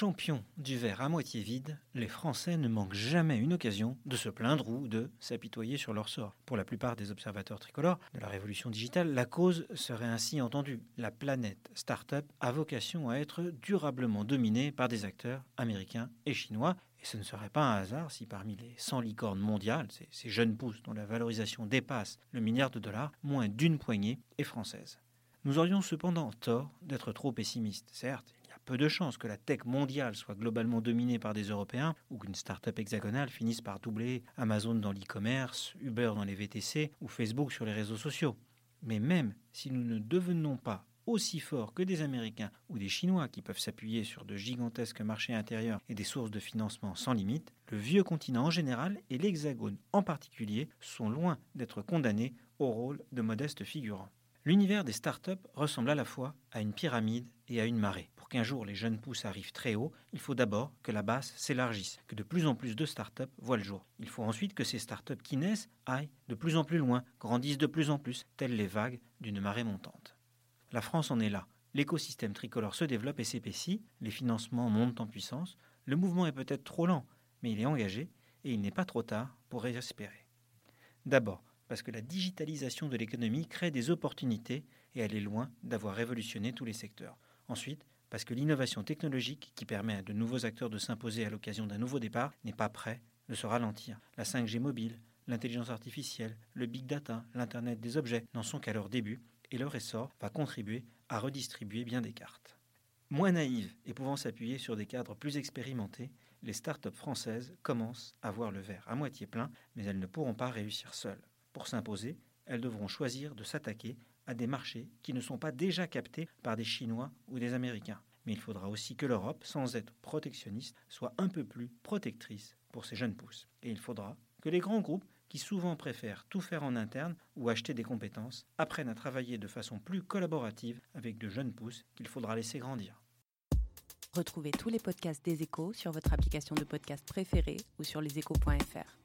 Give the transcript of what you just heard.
champions du verre à moitié vide, les Français ne manquent jamais une occasion de se plaindre ou de s'apitoyer sur leur sort. Pour la plupart des observateurs tricolores de la révolution digitale, la cause serait ainsi entendue. La planète start-up a vocation à être durablement dominée par des acteurs américains et chinois. Et ce ne serait pas un hasard si parmi les 100 licornes mondiales, ces, ces jeunes pousses dont la valorisation dépasse le milliard de dollars, moins d'une poignée est française. Nous aurions cependant tort d'être trop pessimistes. Certes, peu de chances que la tech mondiale soit globalement dominée par des Européens ou qu'une start-up hexagonale finisse par doubler Amazon dans l'e-commerce, Uber dans les VTC ou Facebook sur les réseaux sociaux. Mais même si nous ne devenons pas aussi forts que des Américains ou des Chinois qui peuvent s'appuyer sur de gigantesques marchés intérieurs et des sources de financement sans limite, le vieux continent en général et l'Hexagone en particulier sont loin d'être condamnés au rôle de modestes figurants. L'univers des startups ressemble à la fois à une pyramide et à une marée. Pour qu'un jour les jeunes pousses arrivent très haut, il faut d'abord que la base s'élargisse, que de plus en plus de startups voient le jour. Il faut ensuite que ces startups qui naissent aillent de plus en plus loin, grandissent de plus en plus, telles les vagues d'une marée montante. La France en est là. L'écosystème tricolore se développe et s'épaissit, les financements montent en puissance, le mouvement est peut-être trop lent, mais il est engagé et il n'est pas trop tard pour espérer. D'abord, parce que la digitalisation de l'économie crée des opportunités et elle est loin d'avoir révolutionné tous les secteurs. Ensuite, parce que l'innovation technologique qui permet à de nouveaux acteurs de s'imposer à l'occasion d'un nouveau départ n'est pas prêt de se ralentir. La 5G mobile, l'intelligence artificielle, le big data, l'Internet des objets n'en sont qu'à leur début et leur essor va contribuer à redistribuer bien des cartes. Moins naïves et pouvant s'appuyer sur des cadres plus expérimentés, les start-up françaises commencent à voir le verre à moitié plein, mais elles ne pourront pas réussir seules. Pour s'imposer, elles devront choisir de s'attaquer à des marchés qui ne sont pas déjà captés par des Chinois ou des Américains. Mais il faudra aussi que l'Europe, sans être protectionniste, soit un peu plus protectrice pour ces jeunes pousses. Et il faudra que les grands groupes, qui souvent préfèrent tout faire en interne ou acheter des compétences, apprennent à travailler de façon plus collaborative avec de jeunes pousses qu'il faudra laisser grandir. Retrouvez tous les podcasts des échos sur votre application de podcast préférée ou sur leséchos.fr.